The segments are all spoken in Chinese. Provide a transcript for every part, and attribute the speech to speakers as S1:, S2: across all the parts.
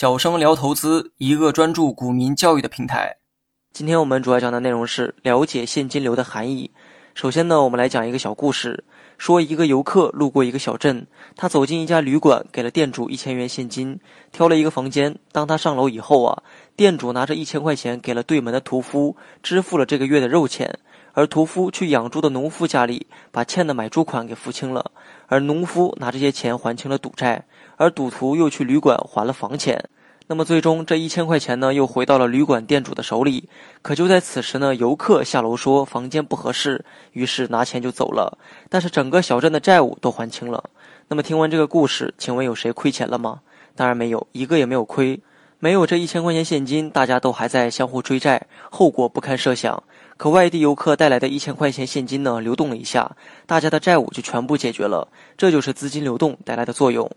S1: 小生聊投资，一个专注股民教育的平台。
S2: 今天我们主要讲的内容是了解现金流的含义。首先呢，我们来讲一个小故事，说一个游客路过一个小镇，他走进一家旅馆，给了店主一千元现金，挑了一个房间。当他上楼以后啊，店主拿着一千块钱给了对门的屠夫，支付了这个月的肉钱。而屠夫去养猪的农夫家里，把欠的买猪款给付清了，而农夫拿这些钱还清了赌债，而赌徒又去旅馆还了房钱。那么最终这一千块钱呢，又回到了旅馆店主的手里。可就在此时呢，游客下楼说房间不合适，于是拿钱就走了。但是整个小镇的债务都还清了。那么听完这个故事，请问有谁亏钱了吗？当然没有，一个也没有亏。没有这一千块钱现金，大家都还在相互追债，后果不堪设想。可外地游客带来的一千块钱现金呢，流动了一下，大家的债务就全部解决了。这就是资金流动带来的作用。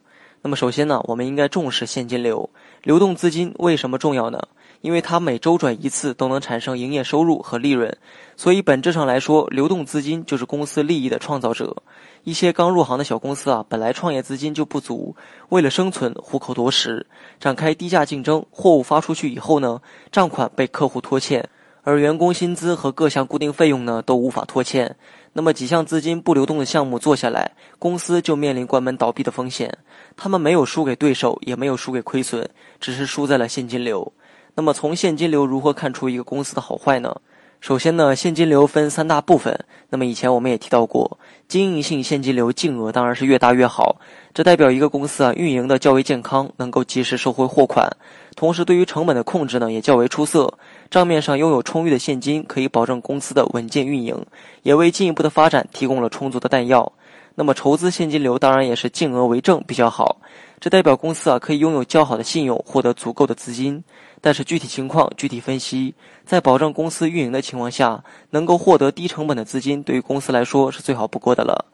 S2: 那么首先呢，我们应该重视现金流。流动资金为什么重要呢？因为它每周转一次都能产生营业收入和利润，所以本质上来说，流动资金就是公司利益的创造者。一些刚入行的小公司啊，本来创业资金就不足，为了生存、虎口夺食，展开低价竞争，货物发出去以后呢，账款被客户拖欠。而员工薪资和各项固定费用呢都无法拖欠，那么几项资金不流动的项目做下来，公司就面临关门倒闭的风险。他们没有输给对手，也没有输给亏损，只是输在了现金流。那么从现金流如何看出一个公司的好坏呢？首先呢，现金流分三大部分。那么以前我们也提到过，经营性现金流净额当然是越大越好，这代表一个公司啊运营的较为健康，能够及时收回货款，同时对于成本的控制呢也较为出色，账面上拥有充裕的现金，可以保证公司的稳健运营，也为进一步的发展提供了充足的弹药。那么筹资现金流当然也是净额为正比较好，这代表公司啊可以拥有较好的信用，获得足够的资金。但是具体情况具体分析，在保证公司运营的情况下，能够获得低成本的资金，对于公司来说是最好不过的了。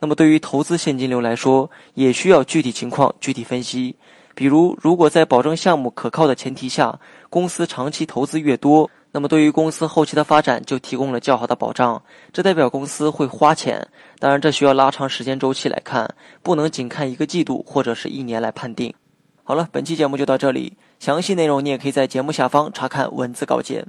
S2: 那么对于投资现金流来说，也需要具体情况具体分析。比如，如果在保证项目可靠的前提下，公司长期投资越多，那么对于公司后期的发展就提供了较好的保障。这代表公司会花钱，当然这需要拉长时间周期来看，不能仅看一个季度或者是一年来判定。好了，本期节目就到这里。详细内容你也可以在节目下方查看文字稿件。